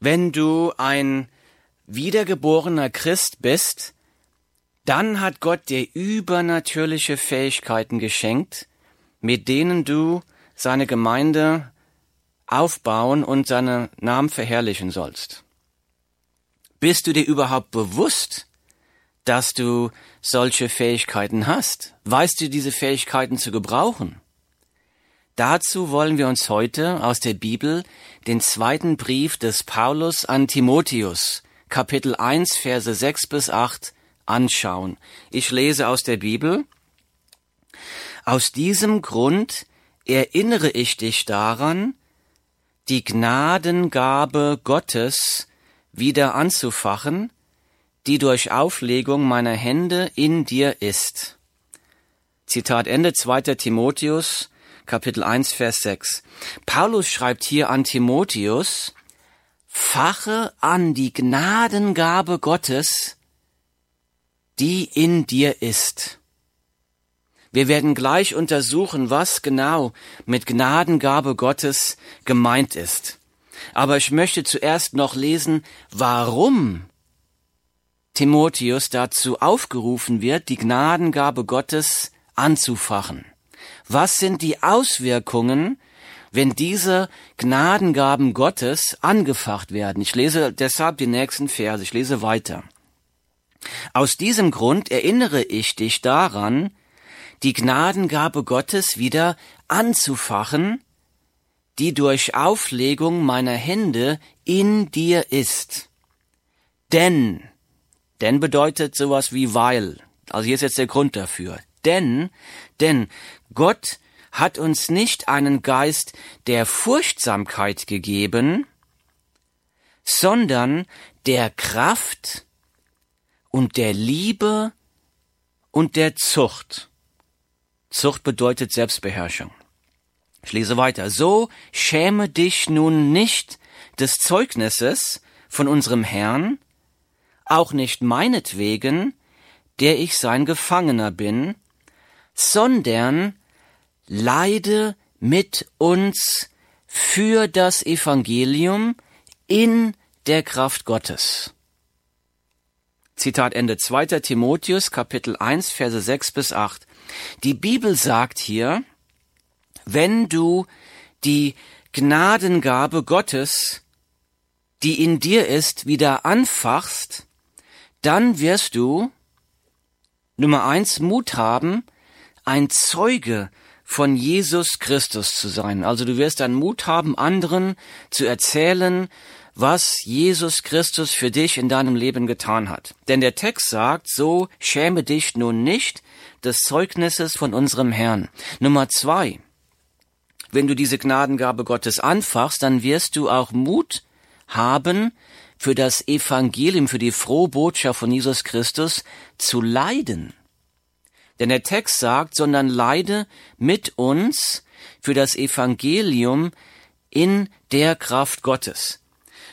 Wenn du ein wiedergeborener Christ bist, dann hat Gott dir übernatürliche Fähigkeiten geschenkt, mit denen du seine Gemeinde aufbauen und seinen Namen verherrlichen sollst. Bist du dir überhaupt bewusst, dass du solche Fähigkeiten hast? Weißt du diese Fähigkeiten zu gebrauchen? Dazu wollen wir uns heute aus der Bibel den zweiten Brief des Paulus an Timotheus, Kapitel 1, Verse 6 bis 8 anschauen. Ich lese aus der Bibel. Aus diesem Grund erinnere ich dich daran, die Gnadengabe Gottes wieder anzufachen, die durch Auflegung meiner Hände in dir ist. Zitat Ende 2. Timotheus, Kapitel 1, Vers 6. Paulus schreibt hier an Timotheus, fache an die Gnadengabe Gottes, die in dir ist. Wir werden gleich untersuchen, was genau mit Gnadengabe Gottes gemeint ist. Aber ich möchte zuerst noch lesen, warum Timotheus dazu aufgerufen wird, die Gnadengabe Gottes anzufachen. Was sind die Auswirkungen, wenn diese Gnadengaben Gottes angefacht werden? Ich lese deshalb die nächsten Verse, ich lese weiter. Aus diesem Grund erinnere ich dich daran, die Gnadengabe Gottes wieder anzufachen, die durch Auflegung meiner Hände in dir ist. Denn, denn bedeutet sowas wie weil. Also hier ist jetzt der Grund dafür. Denn, denn Gott hat uns nicht einen Geist der Furchtsamkeit gegeben, sondern der Kraft und der Liebe und der Zucht. Zucht bedeutet Selbstbeherrschung. Ich lese weiter. So schäme dich nun nicht des Zeugnisses von unserem Herrn, auch nicht meinetwegen, der ich sein Gefangener bin, sondern leide mit uns für das Evangelium in der Kraft Gottes. Zitat Ende 2. Timotheus Kapitel 1 Verse 6 bis 8. Die Bibel sagt hier, wenn du die Gnadengabe Gottes, die in dir ist, wieder anfachst, dann wirst du Nummer eins Mut haben, ein Zeuge von Jesus Christus zu sein. Also du wirst dann Mut haben, anderen zu erzählen, was Jesus Christus für dich in deinem Leben getan hat. Denn der Text sagt, so schäme dich nun nicht des Zeugnisses von unserem Herrn. Nummer zwei. Wenn du diese Gnadengabe Gottes anfachst, dann wirst du auch Mut haben, für das Evangelium, für die frohe Botschaft von Jesus Christus zu leiden. Denn der Text sagt, sondern leide mit uns für das Evangelium in der Kraft Gottes.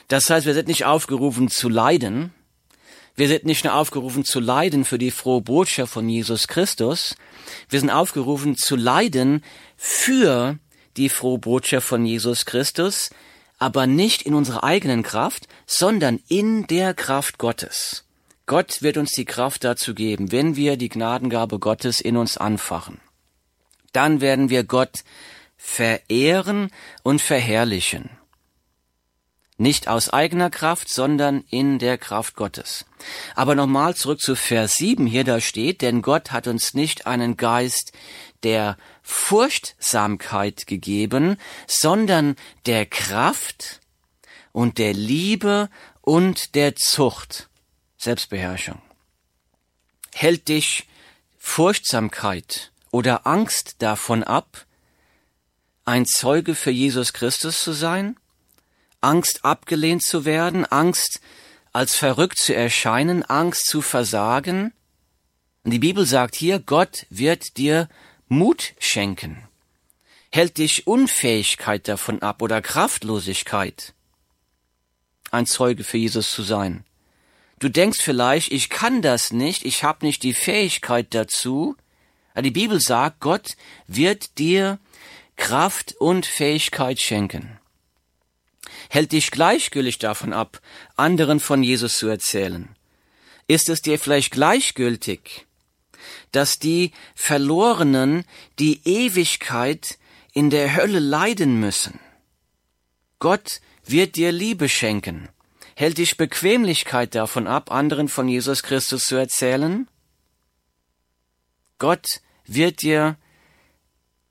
Das heißt, wir sind nicht aufgerufen zu leiden. Wir sind nicht nur aufgerufen zu leiden für die frohe Botschaft von Jesus Christus. Wir sind aufgerufen zu leiden für die frohe Botschaft von Jesus Christus, aber nicht in unserer eigenen Kraft, sondern in der Kraft Gottes. Gott wird uns die Kraft dazu geben, wenn wir die Gnadengabe Gottes in uns anfachen. Dann werden wir Gott verehren und verherrlichen. Nicht aus eigener Kraft, sondern in der Kraft Gottes. Aber nochmal zurück zu Vers 7 hier da steht, denn Gott hat uns nicht einen Geist der Furchtsamkeit gegeben, sondern der Kraft und der Liebe und der Zucht, Selbstbeherrschung. Hält dich Furchtsamkeit oder Angst davon ab, ein Zeuge für Jesus Christus zu sein? Angst abgelehnt zu werden, Angst als verrückt zu erscheinen, Angst zu versagen. Und die Bibel sagt hier, Gott wird dir Mut schenken. Hält dich Unfähigkeit davon ab oder Kraftlosigkeit, ein Zeuge für Jesus zu sein. Du denkst vielleicht, ich kann das nicht, ich habe nicht die Fähigkeit dazu. Die Bibel sagt, Gott wird dir Kraft und Fähigkeit schenken. hält dich gleichgültig davon ab, anderen von Jesus zu erzählen? Ist es dir vielleicht gleichgültig, dass die Verlorenen die Ewigkeit in der Hölle leiden müssen? Gott wird dir Liebe schenken. Hält dich Bequemlichkeit davon ab, anderen von Jesus Christus zu erzählen? Gott wird dir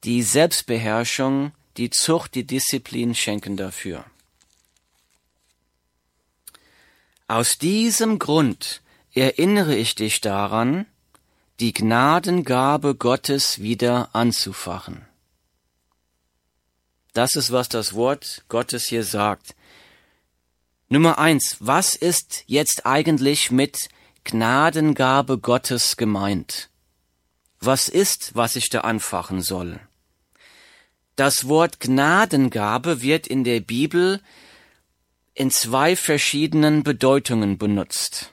die Selbstbeherrschung, die Zucht, die Disziplin schenken dafür. Aus diesem Grund erinnere ich dich daran, die Gnadengabe Gottes wieder anzufachen. Das ist, was das Wort Gottes hier sagt. Nummer eins, was ist jetzt eigentlich mit Gnadengabe Gottes gemeint? Was ist, was ich da anfachen soll? Das Wort Gnadengabe wird in der Bibel in zwei verschiedenen Bedeutungen benutzt.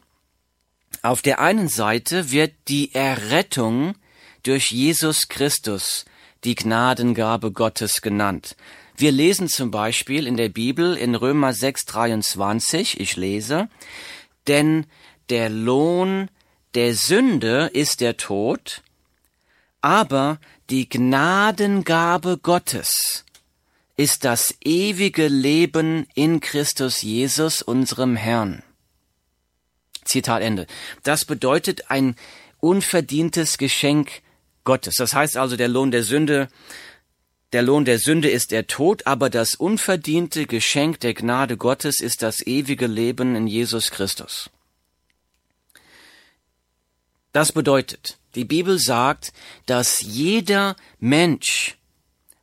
Auf der einen Seite wird die Errettung durch Jesus Christus die Gnadengabe Gottes genannt. Wir lesen zum Beispiel in der Bibel in Römer 6, 23, ich lese, denn der Lohn der Sünde ist der Tod, aber die Gnadengabe Gottes ist das ewige Leben in Christus Jesus, unserem Herrn. Zitat Ende. Das bedeutet ein unverdientes Geschenk Gottes. Das heißt also, der Lohn der Sünde, der Lohn der Sünde ist der Tod, aber das unverdiente Geschenk der Gnade Gottes ist das ewige Leben in Jesus Christus. Das bedeutet, die Bibel sagt, dass jeder Mensch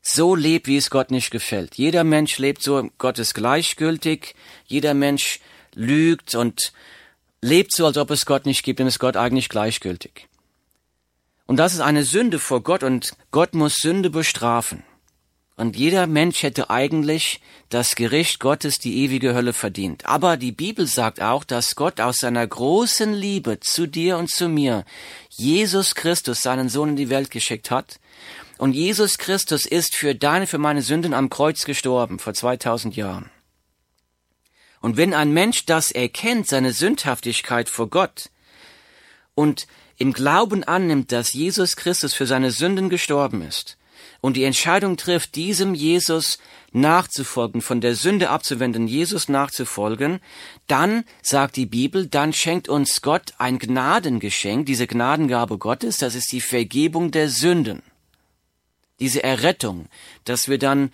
so lebt, wie es Gott nicht gefällt. Jeder Mensch lebt so, Gott ist gleichgültig, jeder Mensch lügt und lebt so, als ob es Gott nicht gibt, denn ist Gott eigentlich gleichgültig. Und das ist eine Sünde vor Gott und Gott muss Sünde bestrafen. Und jeder Mensch hätte eigentlich das Gericht Gottes, die ewige Hölle verdient. Aber die Bibel sagt auch, dass Gott aus seiner großen Liebe zu dir und zu mir Jesus Christus, seinen Sohn in die Welt geschickt hat. Und Jesus Christus ist für deine, für meine Sünden am Kreuz gestorben, vor 2000 Jahren. Und wenn ein Mensch das erkennt, seine Sündhaftigkeit vor Gott, und im Glauben annimmt, dass Jesus Christus für seine Sünden gestorben ist, und die Entscheidung trifft, diesem Jesus nachzufolgen, von der Sünde abzuwenden, Jesus nachzufolgen, dann, sagt die Bibel, dann schenkt uns Gott ein Gnadengeschenk, diese Gnadengabe Gottes, das ist die Vergebung der Sünden, diese Errettung, dass wir dann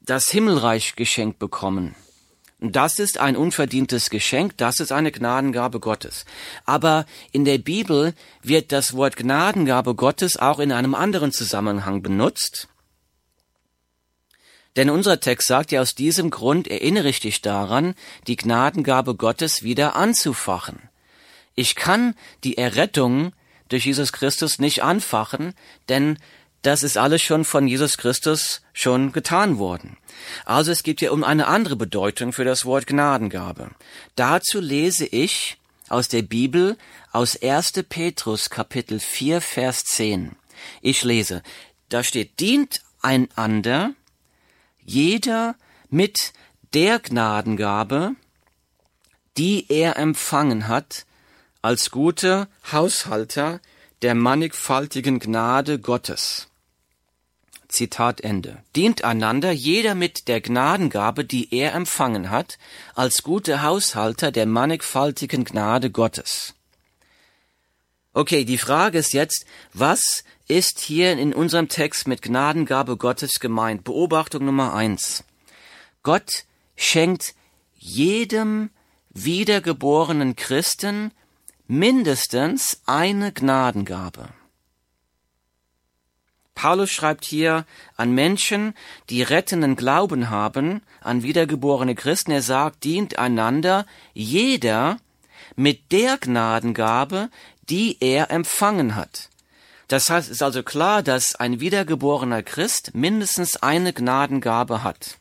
das Himmelreich geschenkt bekommen. Das ist ein unverdientes Geschenk, das ist eine Gnadengabe Gottes. Aber in der Bibel wird das Wort Gnadengabe Gottes auch in einem anderen Zusammenhang benutzt. Denn unser Text sagt ja aus diesem Grund erinnere ich dich daran, die Gnadengabe Gottes wieder anzufachen. Ich kann die Errettung durch Jesus Christus nicht anfachen, denn das ist alles schon von Jesus Christus schon getan worden. Also es gibt ja um eine andere Bedeutung für das Wort Gnadengabe. Dazu lese ich aus der Bibel aus 1. Petrus Kapitel 4 Vers 10. Ich lese, da steht, dient einander jeder mit der Gnadengabe, die er empfangen hat, als guter Haushalter der mannigfaltigen Gnade Gottes. Zitat Ende. Dient einander jeder mit der Gnadengabe, die er empfangen hat, als gute Haushalter der mannigfaltigen Gnade Gottes. Okay, die Frage ist jetzt, was ist hier in unserem Text mit Gnadengabe Gottes gemeint? Beobachtung Nummer eins. Gott schenkt jedem wiedergeborenen Christen mindestens eine Gnadengabe. Paulus schreibt hier an Menschen, die rettenden Glauben haben, an wiedergeborene Christen. Er sagt, dient einander jeder mit der Gnadengabe, die er empfangen hat. Das heißt, es ist also klar, dass ein wiedergeborener Christ mindestens eine Gnadengabe hat.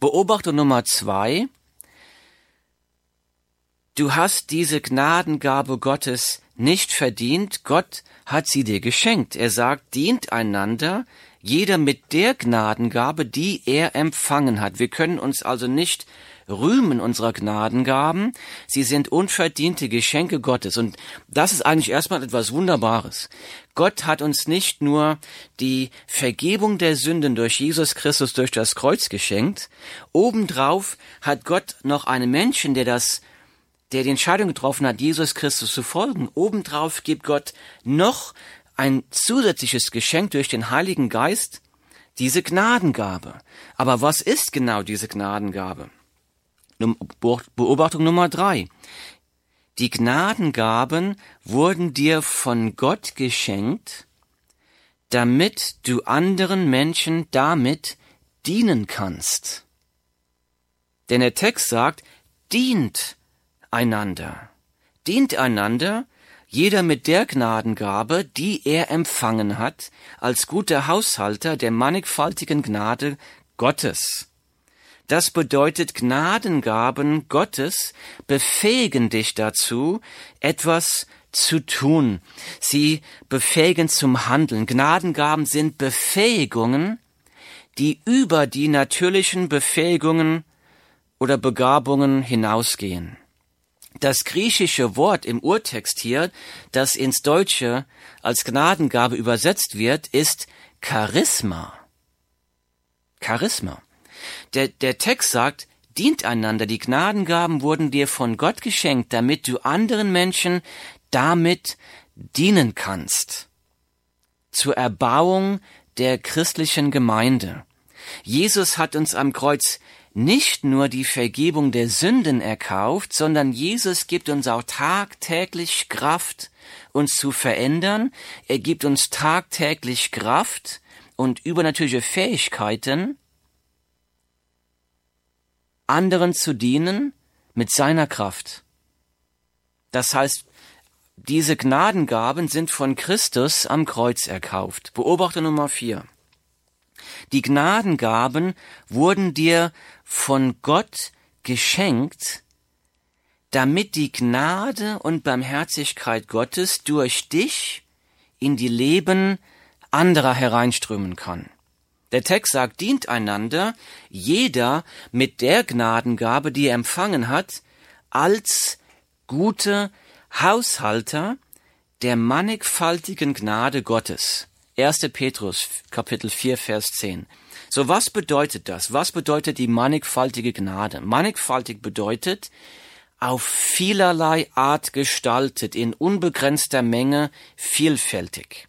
Beobachtung Nummer zwei. Du hast diese Gnadengabe Gottes nicht verdient. Gott hat sie dir geschenkt. Er sagt, dient einander Jeder mit der Gnadengabe, die er empfangen hat. Wir können uns also nicht rühmen unserer Gnadengaben. Sie sind unverdiente Geschenke Gottes. Und das ist eigentlich erstmal etwas Wunderbares. Gott hat uns nicht nur die Vergebung der Sünden durch Jesus Christus durch das Kreuz geschenkt. Obendrauf hat Gott noch einen Menschen, der das der die Entscheidung getroffen hat, Jesus Christus zu folgen. Obendrauf gibt Gott noch ein zusätzliches Geschenk durch den Heiligen Geist, diese Gnadengabe. Aber was ist genau diese Gnadengabe? Beobachtung Nummer drei. Die Gnadengaben wurden dir von Gott geschenkt, damit du anderen Menschen damit dienen kannst. Denn der Text sagt, dient einander. Dient einander, jeder mit der Gnadengabe, die er empfangen hat, als guter Haushalter der mannigfaltigen Gnade Gottes. Das bedeutet, Gnadengaben Gottes befähigen dich dazu, etwas zu tun. Sie befähigen zum Handeln. Gnadengaben sind Befähigungen, die über die natürlichen Befähigungen oder Begabungen hinausgehen. Das griechische Wort im Urtext hier, das ins Deutsche als Gnadengabe übersetzt wird, ist Charisma. Charisma. Der, der Text sagt, dient einander, die Gnadengaben wurden dir von Gott geschenkt, damit du anderen Menschen damit dienen kannst. Zur Erbauung der christlichen Gemeinde. Jesus hat uns am Kreuz nicht nur die Vergebung der Sünden erkauft, sondern Jesus gibt uns auch tagtäglich Kraft, uns zu verändern. Er gibt uns tagtäglich Kraft und übernatürliche Fähigkeiten, anderen zu dienen mit seiner Kraft. Das heißt, diese Gnadengaben sind von Christus am Kreuz erkauft. Beobachter Nummer vier. Die Gnadengaben wurden dir von Gott geschenkt, damit die Gnade und Barmherzigkeit Gottes durch dich in die Leben anderer hereinströmen kann. Der Text sagt, dient einander, jeder mit der Gnadengabe, die er empfangen hat, als gute Haushalter der mannigfaltigen Gnade Gottes. 1. Petrus, Kapitel 4, Vers 10. So was bedeutet das? Was bedeutet die mannigfaltige Gnade? Mannigfaltig bedeutet, auf vielerlei Art gestaltet, in unbegrenzter Menge, vielfältig.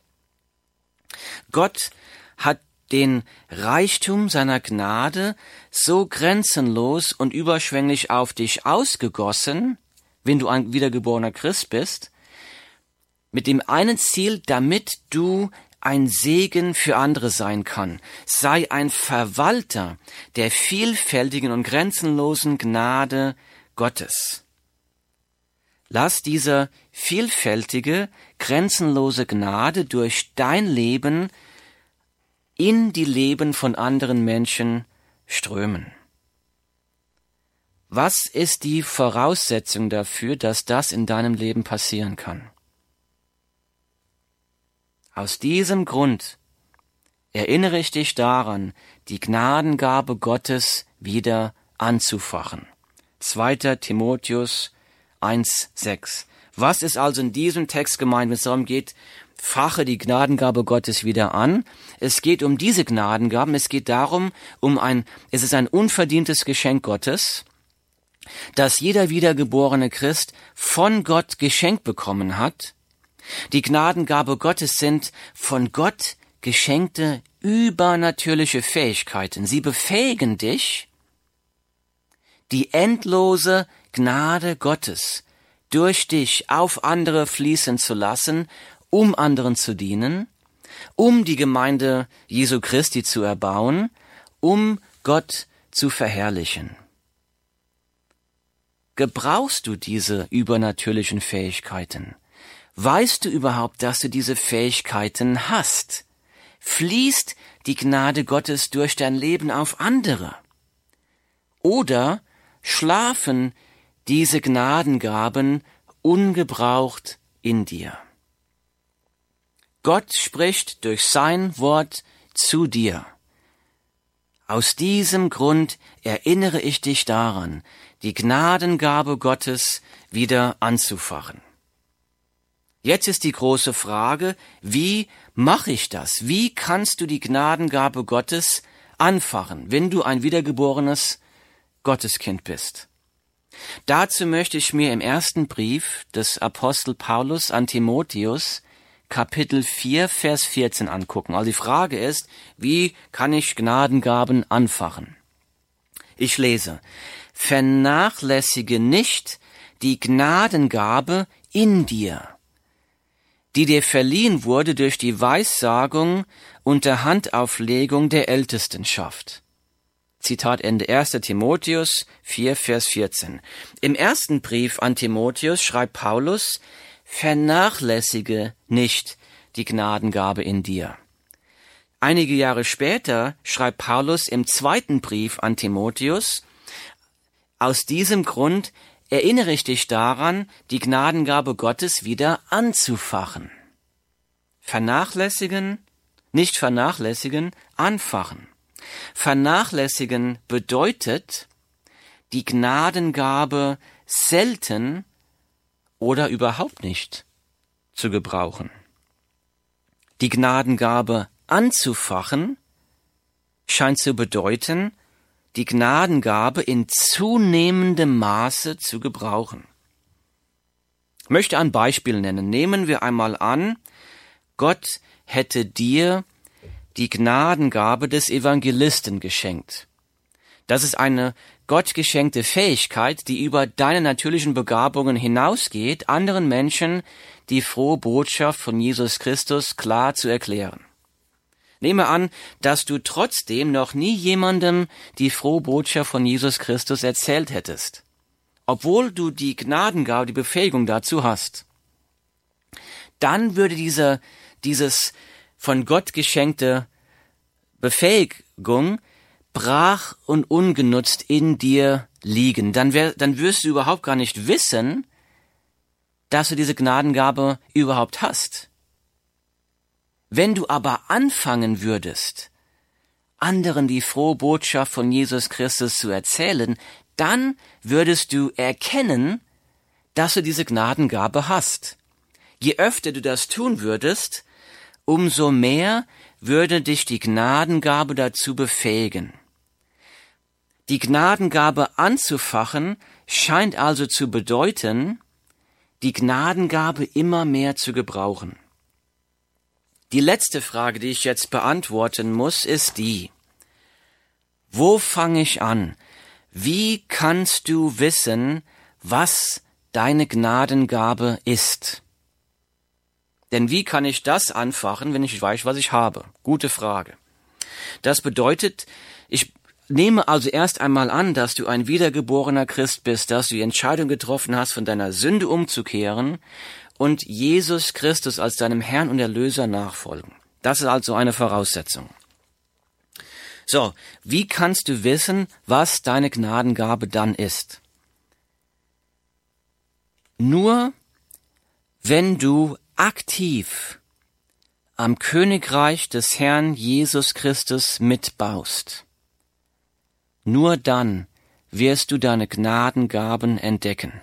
Gott hat den Reichtum seiner Gnade so grenzenlos und überschwänglich auf dich ausgegossen, wenn du ein wiedergeborener Christ bist, mit dem einen Ziel, damit du ein Segen für andere sein kann. Sei ein Verwalter der vielfältigen und grenzenlosen Gnade Gottes. Lass diese vielfältige, grenzenlose Gnade durch dein Leben in die Leben von anderen Menschen strömen. Was ist die Voraussetzung dafür, dass das in deinem Leben passieren kann? Aus diesem Grund erinnere ich dich daran, die Gnadengabe Gottes wieder anzufachen. 2. Timotheus 1,6. Was ist also in diesem Text gemeint, wenn es darum geht, fache die Gnadengabe Gottes wieder an. Es geht um diese Gnadengaben, es geht darum, um ein, es ist ein unverdientes Geschenk Gottes, das jeder wiedergeborene Christ von Gott geschenkt bekommen hat. Die Gnadengabe Gottes sind von Gott geschenkte übernatürliche Fähigkeiten. Sie befähigen dich, die endlose Gnade Gottes durch dich auf andere fließen zu lassen um anderen zu dienen, um die Gemeinde Jesu Christi zu erbauen, um Gott zu verherrlichen. Gebrauchst du diese übernatürlichen Fähigkeiten? Weißt du überhaupt, dass du diese Fähigkeiten hast? Fließt die Gnade Gottes durch dein Leben auf andere? Oder schlafen diese Gnadengaben ungebraucht in dir? Gott spricht durch sein Wort zu dir. Aus diesem Grund erinnere ich dich daran, die Gnadengabe Gottes wieder anzufachen. Jetzt ist die große Frage, wie mache ich das? Wie kannst du die Gnadengabe Gottes anfachen, wenn du ein wiedergeborenes Gotteskind bist? Dazu möchte ich mir im ersten Brief des Apostel Paulus an Timotheus Kapitel 4, Vers 14 angucken. Also die Frage ist, wie kann ich Gnadengaben anfachen? Ich lese, vernachlässige nicht die Gnadengabe in dir, die dir verliehen wurde durch die Weissagung und der Handauflegung der Ältestenschaft. Zitat Ende 1. Timotheus 4, Vers 14. Im ersten Brief an Timotheus schreibt Paulus, vernachlässige nicht die Gnadengabe in dir. Einige Jahre später schreibt Paulus im zweiten Brief an Timotheus, aus diesem Grund erinnere ich dich daran, die Gnadengabe Gottes wieder anzufachen. Vernachlässigen, nicht vernachlässigen, anfachen. Vernachlässigen bedeutet, die Gnadengabe selten oder überhaupt nicht zu gebrauchen. Die Gnadengabe anzufachen scheint zu bedeuten, die Gnadengabe in zunehmendem Maße zu gebrauchen. Ich möchte ein Beispiel nennen. Nehmen wir einmal an, Gott hätte dir die Gnadengabe des Evangelisten geschenkt. Das ist eine Gott geschenkte Fähigkeit, die über deine natürlichen Begabungen hinausgeht, anderen Menschen die frohe Botschaft von Jesus Christus klar zu erklären. Nehme an, dass du trotzdem noch nie jemandem die frohe Botschaft von Jesus Christus erzählt hättest, obwohl du die Gnadengabe, die Befähigung dazu hast. Dann würde diese, dieses von Gott geschenkte Befähigung brach und ungenutzt in dir liegen. Dann, wär, dann wirst du überhaupt gar nicht wissen, dass du diese Gnadengabe überhaupt hast. Wenn du aber anfangen würdest, anderen die frohe Botschaft von Jesus Christus zu erzählen, dann würdest du erkennen, dass du diese Gnadengabe hast. Je öfter du das tun würdest, umso mehr würde dich die Gnadengabe dazu befähigen. Die Gnadengabe anzufachen scheint also zu bedeuten, die Gnadengabe immer mehr zu gebrauchen. Die letzte Frage, die ich jetzt beantworten muss, ist die, wo fange ich an? Wie kannst du wissen, was deine Gnadengabe ist? Denn wie kann ich das anfachen, wenn ich weiß, was ich habe? Gute Frage. Das bedeutet, ich nehme also erst einmal an, dass du ein wiedergeborener Christ bist, dass du die Entscheidung getroffen hast, von deiner Sünde umzukehren und Jesus Christus als deinem Herrn und Erlöser nachfolgen. Das ist also eine Voraussetzung. So, wie kannst du wissen, was deine Gnadengabe dann ist? Nur wenn du aktiv am Königreich des Herrn Jesus Christus mitbaust. Nur dann wirst du deine Gnadengaben entdecken.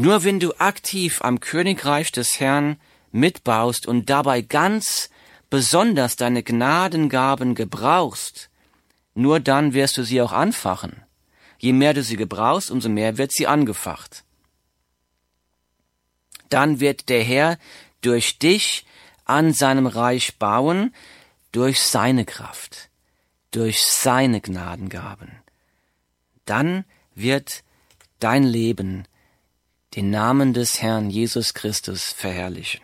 Nur wenn du aktiv am Königreich des Herrn mitbaust und dabei ganz besonders deine Gnadengaben gebrauchst, nur dann wirst du sie auch anfachen. Je mehr du sie gebrauchst, umso mehr wird sie angefacht. Dann wird der Herr durch dich an seinem Reich bauen, durch seine Kraft, durch seine Gnadengaben. Dann wird dein Leben den Namen des Herrn Jesus Christus verherrlichen.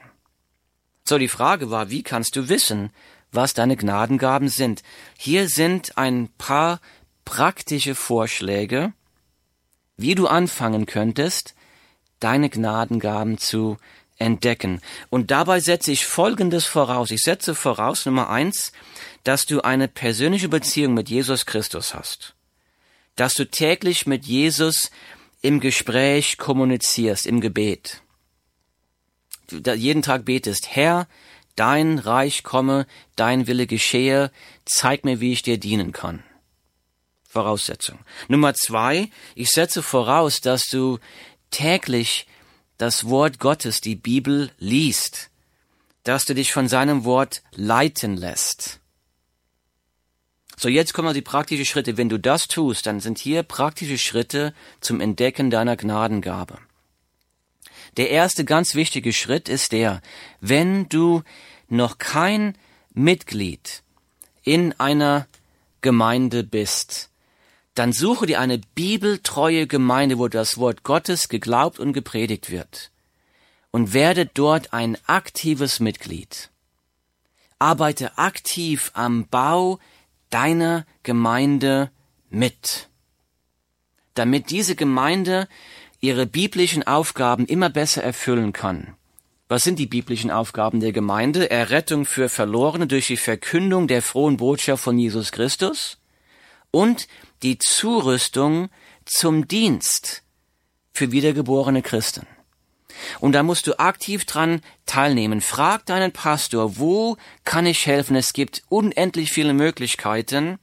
So, die Frage war, wie kannst du wissen, was deine Gnadengaben sind? Hier sind ein paar praktische Vorschläge, wie du anfangen könntest, deine Gnadengaben zu entdecken. Und dabei setze ich Folgendes voraus. Ich setze voraus, Nummer eins, dass du eine persönliche Beziehung mit Jesus Christus hast. Dass du täglich mit Jesus im Gespräch kommunizierst, im Gebet. Du jeden Tag betest, Herr, Dein Reich komme, dein Wille geschehe, zeig mir, wie ich dir dienen kann. Voraussetzung. Nummer zwei, ich setze voraus, dass du täglich das Wort Gottes, die Bibel, liest, dass du dich von seinem Wort leiten lässt. So, jetzt kommen die praktischen Schritte. Wenn du das tust, dann sind hier praktische Schritte zum Entdecken deiner Gnadengabe. Der erste ganz wichtige Schritt ist der, wenn du noch kein Mitglied in einer Gemeinde bist, dann suche dir eine bibeltreue Gemeinde, wo das Wort Gottes geglaubt und gepredigt wird. Und werde dort ein aktives Mitglied. Arbeite aktiv am Bau deiner Gemeinde mit. Damit diese Gemeinde ihre biblischen Aufgaben immer besser erfüllen kann. Was sind die biblischen Aufgaben der Gemeinde? Errettung für Verlorene durch die Verkündung der frohen Botschaft von Jesus Christus und die Zurüstung zum Dienst für wiedergeborene Christen. Und da musst du aktiv dran teilnehmen. Frag deinen Pastor, wo kann ich helfen? Es gibt unendlich viele Möglichkeiten,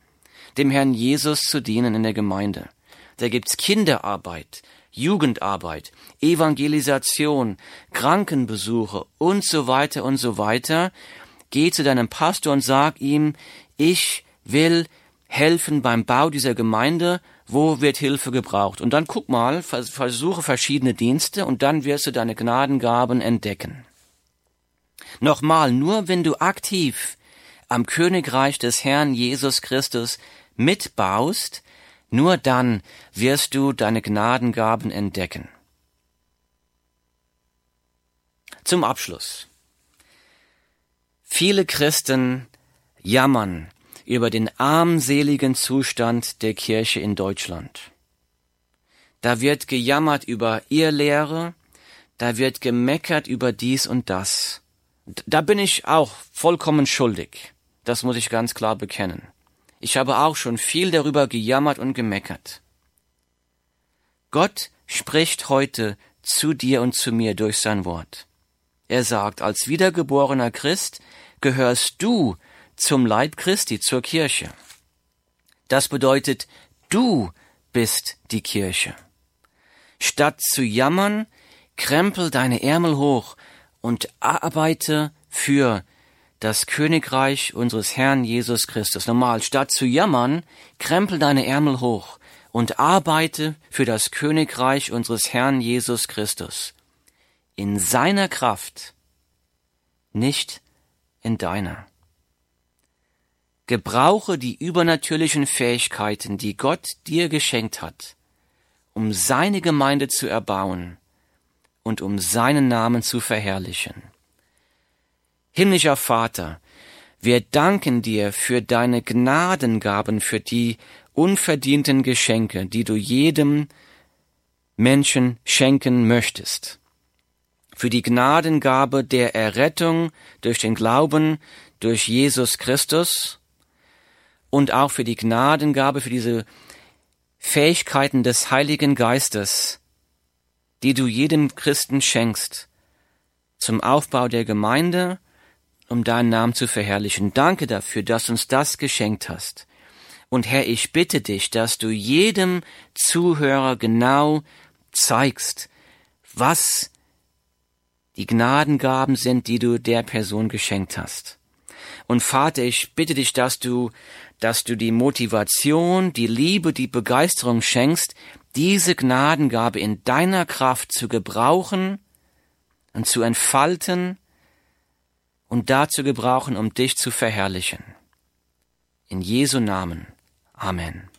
dem Herrn Jesus zu dienen in der Gemeinde. Da gibt's Kinderarbeit, Jugendarbeit, Evangelisation, Krankenbesuche und so weiter und so weiter. Geh zu deinem Pastor und sag ihm, ich will helfen beim Bau dieser Gemeinde, wo wird Hilfe gebraucht. Und dann guck mal, versuche verschiedene Dienste und dann wirst du deine Gnadengaben entdecken. Nochmal, nur wenn du aktiv am Königreich des Herrn Jesus Christus mitbaust, nur dann wirst du deine Gnadengaben entdecken. Zum Abschluss. Viele Christen jammern über den armseligen Zustand der Kirche in Deutschland. Da wird gejammert über Irrlehre, da wird gemeckert über dies und das. Da bin ich auch vollkommen schuldig. Das muss ich ganz klar bekennen. Ich habe auch schon viel darüber gejammert und gemeckert. Gott spricht heute zu dir und zu mir durch sein Wort. Er sagt, als wiedergeborener Christ gehörst du zum Leib Christi, zur Kirche. Das bedeutet, du bist die Kirche. Statt zu jammern, krempel deine Ärmel hoch und arbeite für das Königreich unseres Herrn Jesus Christus. Normal, statt zu jammern, krempel deine Ärmel hoch und arbeite für das Königreich unseres Herrn Jesus Christus. In seiner Kraft, nicht in deiner. Gebrauche die übernatürlichen Fähigkeiten, die Gott dir geschenkt hat, um seine Gemeinde zu erbauen und um seinen Namen zu verherrlichen. Himmlischer Vater, wir danken dir für deine Gnadengaben, für die unverdienten Geschenke, die du jedem Menschen schenken möchtest. Für die Gnadengabe der Errettung durch den Glauben durch Jesus Christus und auch für die Gnadengabe, für diese Fähigkeiten des Heiligen Geistes, die du jedem Christen schenkst, zum Aufbau der Gemeinde um deinen Namen zu verherrlichen. Danke dafür, dass du uns das geschenkt hast. Und Herr, ich bitte dich, dass du jedem Zuhörer genau zeigst, was die Gnadengaben sind, die du der Person geschenkt hast. Und Vater, ich bitte dich, dass du, dass du die Motivation, die Liebe, die Begeisterung schenkst, diese Gnadengabe in deiner Kraft zu gebrauchen und zu entfalten und dazu gebrauchen, um dich zu verherrlichen. In Jesu Namen. Amen.